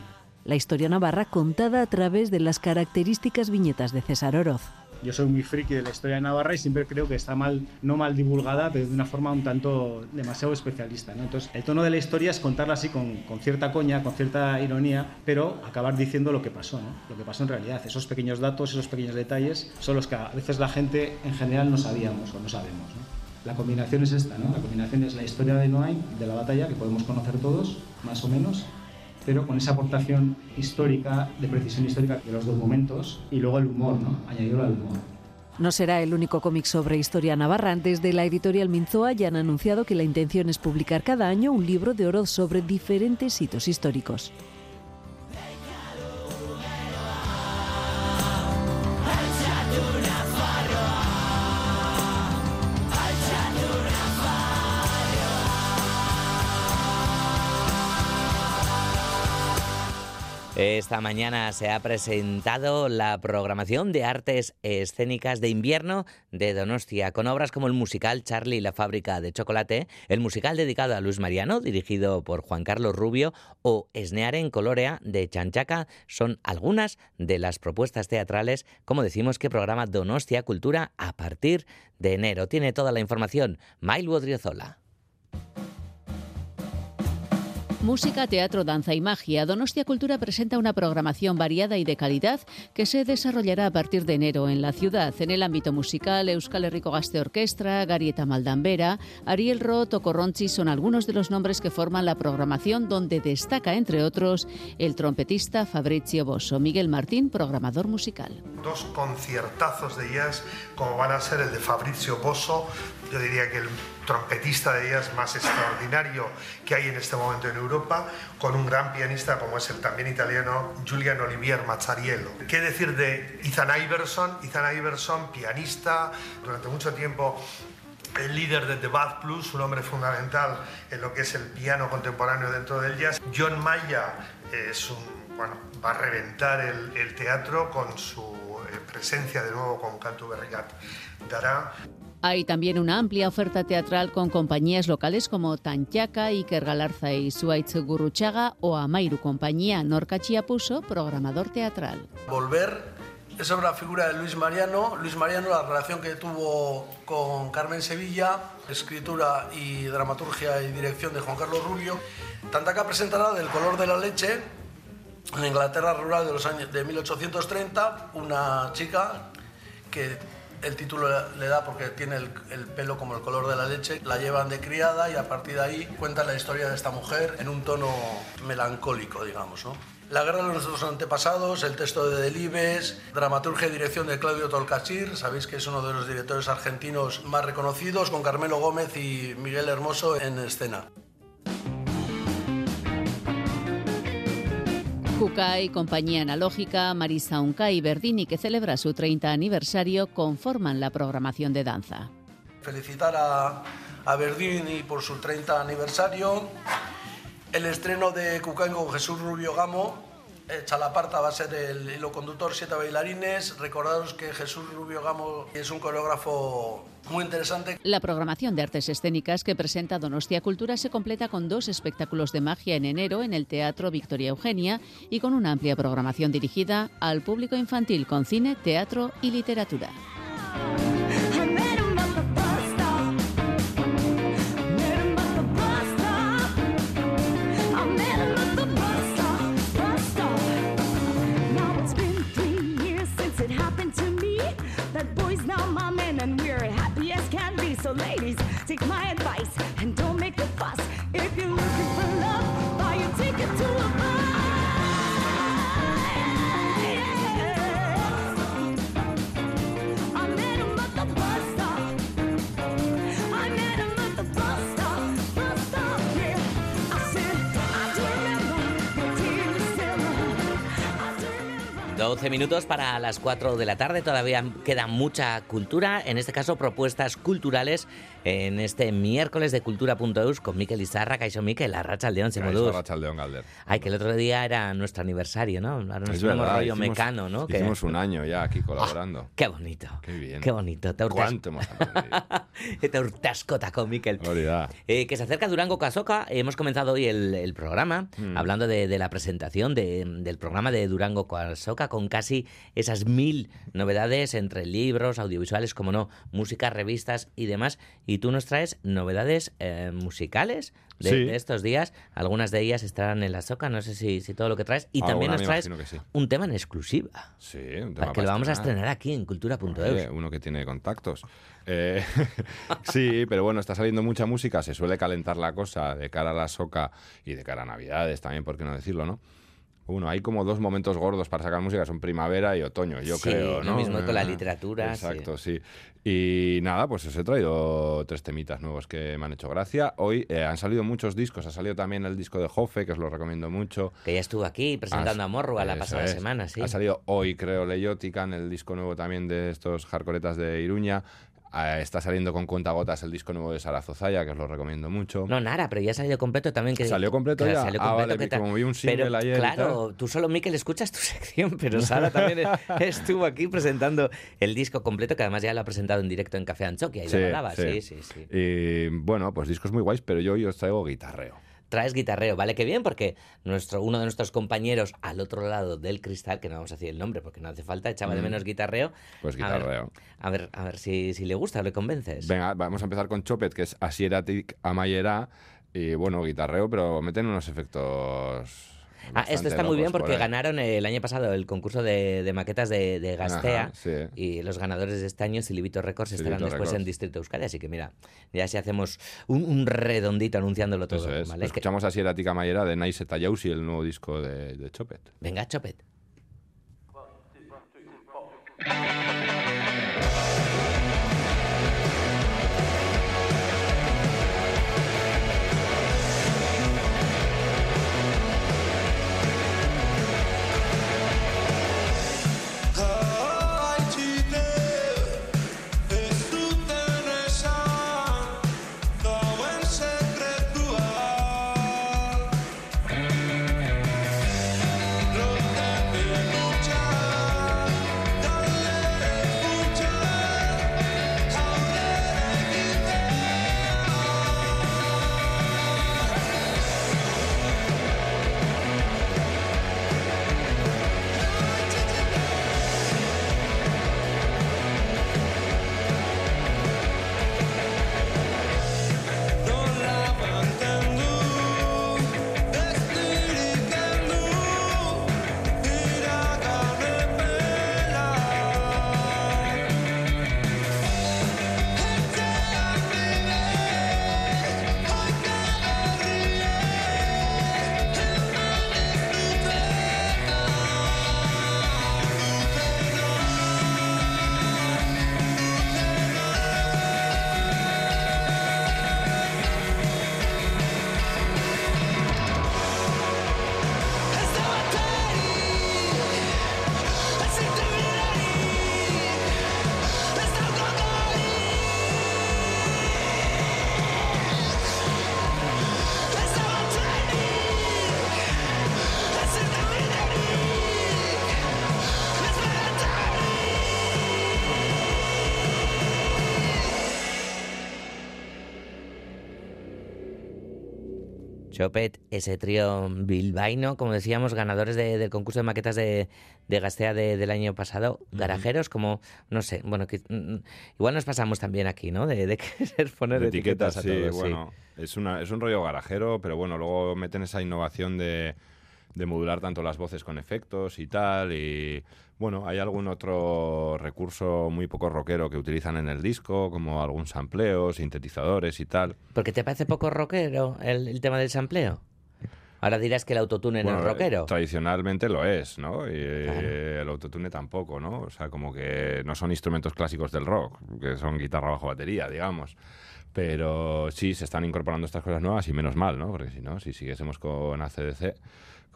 La historia navarra contada a través de las características viñetas de César Oroz. Yo soy muy friki de la historia de Navarra y siempre creo que está mal, no mal divulgada, pero de una forma un tanto demasiado especialista. ¿no? Entonces, el tono de la historia es contarla así con, con, cierta coña, con cierta ironía, pero acabar diciendo lo que pasó, ¿no? lo que pasó en realidad. Esos pequeños datos, esos pequeños detalles son los que a veces la gente en general no sabíamos o no sabemos. ¿no? La combinación es esta, ¿no? La combinación es la historia de Noain, de la batalla, que podemos conocer todos, más o menos, pero con esa aportación histórica, de precisión histórica de los documentos y luego el humor, ¿no? añadirlo al humor. No será el único cómic sobre historia navarra. Desde la editorial Minzoa ya han anunciado que la intención es publicar cada año un libro de oro sobre diferentes hitos históricos. Esta mañana se ha presentado la programación de artes escénicas de invierno de Donostia, con obras como el musical Charlie y la fábrica de chocolate, el musical dedicado a Luis Mariano, dirigido por Juan Carlos Rubio, o Esneare en Colorea de Chanchaca, son algunas de las propuestas teatrales, como decimos, que programa Donostia Cultura a partir de enero. Tiene toda la información Mail Odriozola. Música, teatro, danza y magia. Donostia Cultura presenta una programación variada y de calidad que se desarrollará a partir de enero en la ciudad. En el ámbito musical, Euskal Herriko Gaste Orquestra, Garieta Maldambera, Ariel Roth o son algunos de los nombres que forman la programación donde destaca, entre otros, el trompetista Fabrizio Bosso. Miguel Martín, programador musical. Dos conciertazos de jazz como van a ser el de Fabrizio Bosso, yo diría que el trompetista de jazz más extraordinario que hay en este momento en Europa, con un gran pianista como es el también italiano Julian Olivier Mazzariello. ¿Qué decir de Ethan Iverson? Ethan Iverson, pianista, durante mucho tiempo el líder de The Bad Plus, un hombre fundamental en lo que es el piano contemporáneo dentro del jazz. John Maya bueno, va a reventar el, el teatro con su eh, presencia de nuevo con Cantu Berrigat Dará. Hay también una amplia oferta teatral con compañías locales como Tanchaca, Iker Galarza y Suaitz Gurruchaga o Amairu Compañía Norca Chiapuso, programador teatral. Volver es sobre la figura de Luis Mariano. Luis Mariano, la relación que tuvo con Carmen Sevilla, escritura y dramaturgia y dirección de Juan Carlos Rubio. Tantaca presentará Del color de la leche, en la Inglaterra rural de los años de 1830, una chica que el título le da porque tiene el, el, pelo como el color de la leche, la llevan de criada y a partir de ahí cuentan la historia de esta mujer en un tono melancólico, digamos. La guerra de nuestros antepasados, el texto de Delibes, dramaturgia y dirección de Claudio Tolcachir, sabéis que es uno de los directores argentinos más reconocidos, con Carmelo Gómez y Miguel Hermoso en escena. Jucay, Compañía Analógica, Marisa Unca y Verdini, que celebra su 30 aniversario, conforman la programación de danza. Felicitar a, a Verdini por su 30 aniversario, el estreno de Cucay con Jesús Rubio Gamo, Chalaparta va a ser el hilo conductor, siete bailarines. Recordaros que Jesús Rubio Gamo es un coreógrafo muy interesante. La programación de artes escénicas que presenta Donostia Cultura se completa con dos espectáculos de magia en enero en el Teatro Victoria Eugenia y con una amplia programación dirigida al público infantil con cine, teatro y literatura. 12 minutos para las 4 de la tarde. Todavía queda mucha cultura, en este caso propuestas culturales en este miércoles de cultura.eus con Miquel Izarra, Caixo Miquel, Arracha León, Kaixo Arratsaldeon, Galder. Ay, que el otro día era nuestro aniversario, ¿no? Ahora nos tenemos rollo hicimos- mecano, ¿no? Hicimos un año ya aquí colaborando. Qué bonito. Qué bien. Qué bonito. Te urtas- ¿Cuánto hemos Te urtascota con Miquel. Eh, que se acerca Durango Casoca. Hemos comenzado hoy el, el programa Mm. hablando de, de la presentación de- del programa de Durango Casoca con casi esas mil novedades entre libros, audiovisuales, como no, música, revistas y demás. Y tú nos traes novedades eh, musicales de, Sí. de estos días. Algunas de ellas estarán en la Soca, no sé si, si todo lo que traes. Y también nos traes sí. un tema en exclusiva. Sí, un tema que lo vamos a estrenar. aquí en cultura.eus. Oye, uno que tiene contactos. Eh, sí, pero bueno, está saliendo mucha música, se suele calentar la cosa de cara a la soca y de cara a Navidades también, por qué no decirlo, ¿no? Uno, hay como dos momentos gordos para sacar música, son primavera y otoño, yo Sí, creo, lo ¿no? mismo con la Eh, literatura. Exacto, sí. Y nada, pues os he traído tres temitas nuevos que me han hecho gracia. Hoy eh, han salido muchos discos, ha salido también el disco de Jofe, que os lo recomiendo mucho. Que ya estuvo aquí presentando a Morro a la pasada es. semana, sí. Ha salido hoy, creo, Leyotica, en el disco nuevo también de estos hardcoretas de Iruña. Eh, está saliendo con cuentagotas el disco nuevo de Sara Zozaya, que os lo recomiendo mucho. No, nada, pero ya ha salido completo también. Que, ¿Salió completo que ya? salió Ah, completo, vale, que como vi un single Pero, ayer Claro, tú solo, Miquel, escuchas tu sección, pero Sara también estuvo aquí presentando el disco completo, que además ya lo ha presentado en directo en Café Anchoquia y Sí, lo hablaba. sí. Sí, sí, sí. Y bueno, pues discos muy guays, pero yo hoy os traigo guitarreo. Traes guitarreo, ¿vale? Qué bien, porque nuestro, uno de nuestros compañeros al otro lado del cristal, que no vamos a decir el nombre porque no hace falta, echaba de Mm. menos guitarreo. Pues A ver, guitarreo. A ver, a ver, si, si le gusta le convences. Venga, vamos a empezar con Chopet, que es Asieratic Amayera. Y bueno, guitarreo, pero meten unos efectos. Ah, esto está muy bien por porque ganaron el año pasado el concurso de, de maquetas de, de Gastea Ajá, sí. y los ganadores de este año, Silivito Records, estarán después en Records. Distrito Euskadi. Así que mira, ya si hacemos un, un redondito anunciándolo todo. Es. ¿vale? Que- Escuchamos Asieratic Amayera de Nice Tayausi, el nuevo disco de, de Chopet. Venga, Chopet. Chopet, ese trío bilbaíno, como decíamos, ganadores de- del concurso de maquetas de, de Gastea de- del año pasado, garajeros, como, no sé, bueno, que, mm, igual nos pasamos también aquí, ¿no? De, de querer poner De etiquetas, etiquetas, a sí, todo, sí. bueno. Es, una, es un rollo garajero, pero bueno, luego meten esa innovación de, de modular tanto las voces con efectos y tal. Y bueno, hay algún otro recurso muy poco rockero que utilizan en el disco, como algún sampleo, sintetizadores y tal. ¿Porque te parece poco rockero el, el tema del sampleo? Ahora dirás que el autotune no Bueno, es rockero. eh, Tradicionalmente lo es, ¿no? Y eh, el autotune tampoco, ¿no? O sea, como que no son instrumentos clásicos del rock, que son guitarra bajo batería, digamos. Pero sí, se están incorporando estas cosas nuevas y menos mal, ¿no? Porque si no, si siguiésemos con ACDC,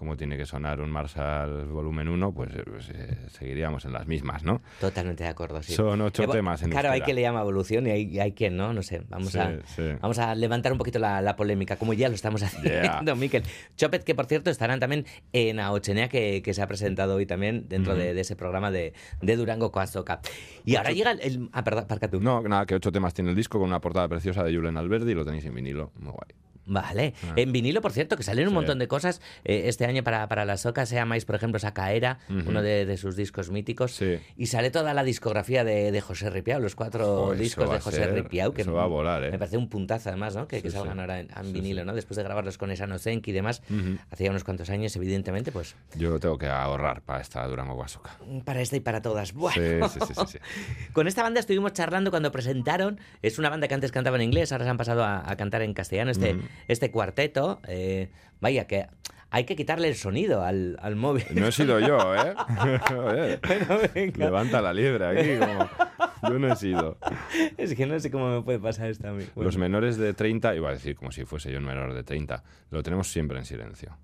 como tiene que sonar un Marshall volumen 1, pues, eh, pues, eh, seguiríamos en las mismas, ¿no? Totalmente de acuerdo, sí. Son ocho temas en Claro, hay quien le llama evolución y hay, y hay quien no, no sé. Vamos, Sí, a, sí. vamos a levantar un poquito la, la polémica, como ya lo estamos haciendo, Yeah. Miquel. Chopet, que por cierto estarán también en Aochenea, que, que se ha presentado hoy también dentro de, de ese programa de, de Durango Coazoca. Y ahora llega el... el- ah, perdón, tú. No, nada, que ocho temas tiene el disco con una portada preciosa de Julen Alberdi, lo tenéis en vinilo, muy guay. Vale. Ah. En vinilo, por cierto, que salen un Sí. montón de cosas eh, este año para, para la soca. Se llamáis, por ejemplo, Sacaera, Ujú. uno de, de sus discos míticos. Sí. Y sale toda la discografía de, de José Ripiau, los cuatro discos de José ser- Ripiau. Que eso va a volar, ¿eh? Me parece un puntazo, además, ¿no? Que, salgan sí. ahora en, vinilo. ¿no? Después de grabarlos con esa Nozenki y demás. Hacía unos cuantos años, evidentemente, pues Yo tengo que ahorrar para esta Durango Guasoca. para esta y para todas. Bueno. Sí, sí, sí. Con esta banda estuvimos charlando cuando presentaron. Es una banda que antes cantaba en inglés, ahora se han pasado a, a cantar en castellano. Este. Este cuarteto. eh, vaya, que hay que quitarle el sonido al, al móvil. No he sido yo, ¿eh? Joder. Levanta la liebre aquí, como... Yo no he sido. Es que no sé cómo me puede pasar esto a mí. Bueno. Los menores de 30, iba a decir como si fuese yo un menor de 30, lo tenemos siempre en silencio.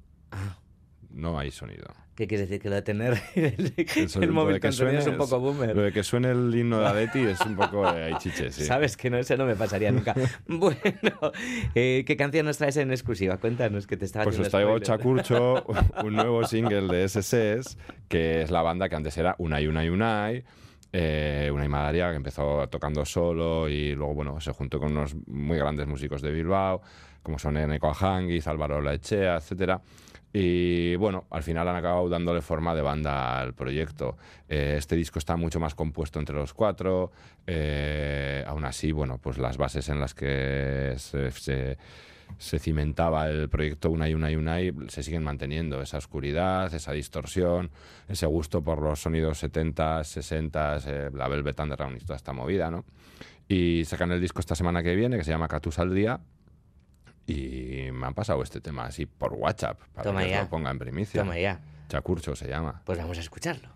No hay sonido. ¿Qué quiere decir? Que lo de tener el, el lo móvil con sonido es un poco boomer. Lo de que suene el himno de Adeti es un poco de ahí chiche, sí. Sabes que no, eso no me pasaría nunca. bueno, eh, ¿qué canción nos traes en exclusiva? Cuéntanos que te estaba Pues os traigo. Chacurcho, un nuevo single de SS, que es la banda que antes era Unai Unai Unai. Eh, Unai Madariaga, que empezó tocando solo y luego bueno se juntó con unos muy grandes músicos de Bilbao, como son Eneco Ajanguiz, Álvaro Laechea, etcétera. Y bueno, al final han acabado dándole forma de banda al proyecto. Eh, este disco está mucho más compuesto entre los cuatro. eh, aún así, bueno, pues las bases en las que se, cimentaba el proyecto Unai Unai Unai se siguen manteniendo. Esa oscuridad, esa distorsión, ese gusto por los sonidos 70s, 60s, eh, la Velvet Underground y toda esta movida, ¿no? Y sacan el disco esta semana que viene, que se llama Catus al Día. Y me han pasado este tema así por WhatsApp, para Toma que os ya. lo ponga en primicia. Toma ya. Chacurcho se llama. Pues vamos a escucharlo.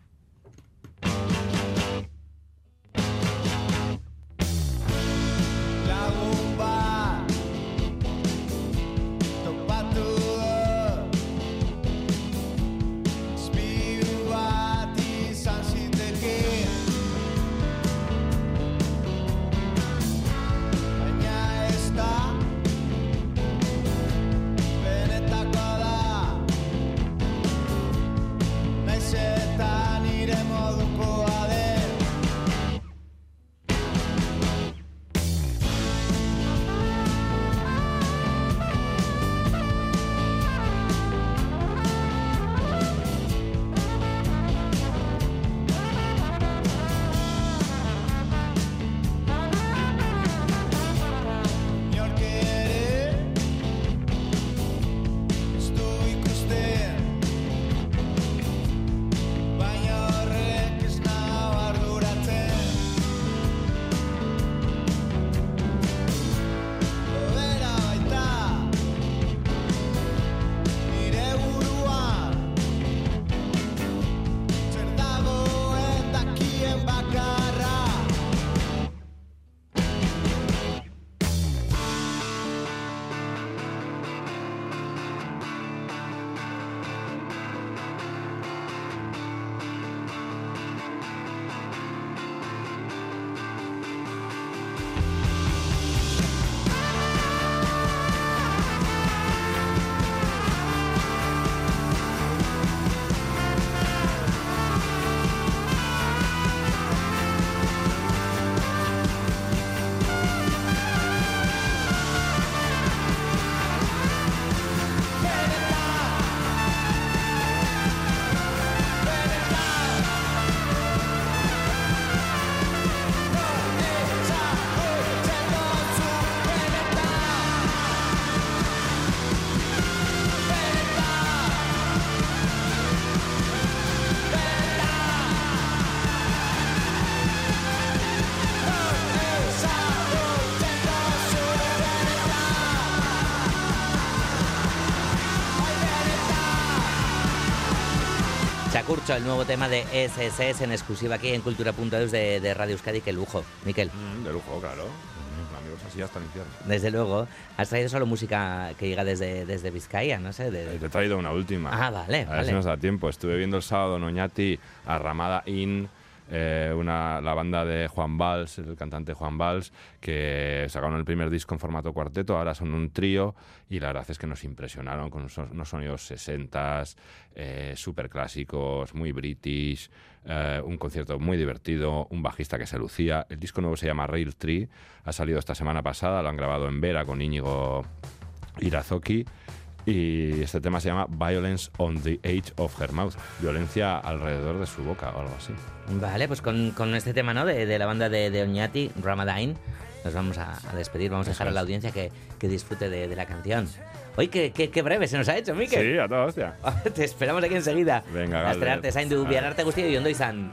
Chacurcho, el nuevo tema de SSS en exclusiva aquí en Cultura.eus de, de Radio Euskadi. Qué lujo, Miquel. Mm, de lujo, claro. Amigos así hasta el infierno. Desde luego. Has traído solo música que llega desde, desde Vizcaya, no sé. de- Te he traído una última. Ah, vale, A ver vale. si nos da tiempo. Estuve viendo el sábado en Oñati a Ramada In, eh, una, la banda de Juan Valls, el cantante Juan Valls, que sacaron el primer disco en formato cuarteto, ahora son un trío y la verdad es que nos impresionaron con unos, sonidos 60s, eh, súper clásicos, muy british, eh, un concierto muy divertido, un bajista que se lucía. El disco nuevo se llama Rail Tree, ha salido esta semana pasada, lo han grabado en Vera con Íñigo Irazoki. Y este tema se llama Violence on the Edge of Her Mouth. Violencia alrededor de su boca o algo así. Vale, pues con, con este tema, ¿no? De, de la banda de, de Oñati, Ramadine, nos vamos a, a despedir. Vamos a dejar a la audiencia que, que disfrute de, de la canción. Oye, qué, qué, qué breve se nos ha hecho, Miquel. Sí, a toda hostia. Te esperamos aquí enseguida. Venga, Hasta Galder. arte, zaindu, A ver. biararte guztia y ondo izan.